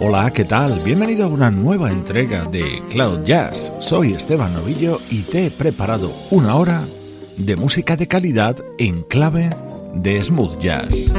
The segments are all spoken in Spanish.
Hola, ¿qué tal? Bienvenido a una nueva entrega de Cloud Jazz. Soy Esteban Novillo y te he preparado una hora de música de calidad en clave de smooth jazz.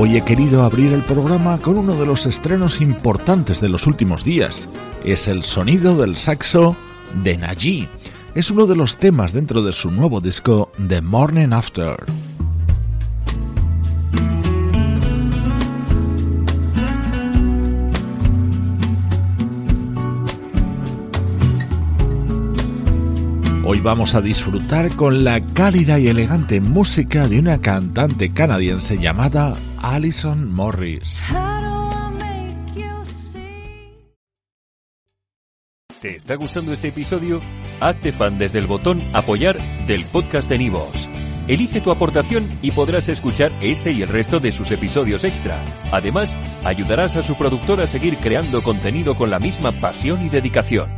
Hoy he querido abrir el programa con uno de los estrenos importantes de los últimos días. Es el sonido del saxo de Naji. Es uno de los temas dentro de su nuevo disco The Morning After. Hoy vamos a disfrutar con la cálida y elegante música de una cantante canadiense llamada Alison Morris. ¿Te está gustando este episodio? Hazte fan desde el botón Apoyar del podcast de Nivos. Elige tu aportación y podrás escuchar este y el resto de sus episodios extra. Además, ayudarás a su productor a seguir creando contenido con la misma pasión y dedicación.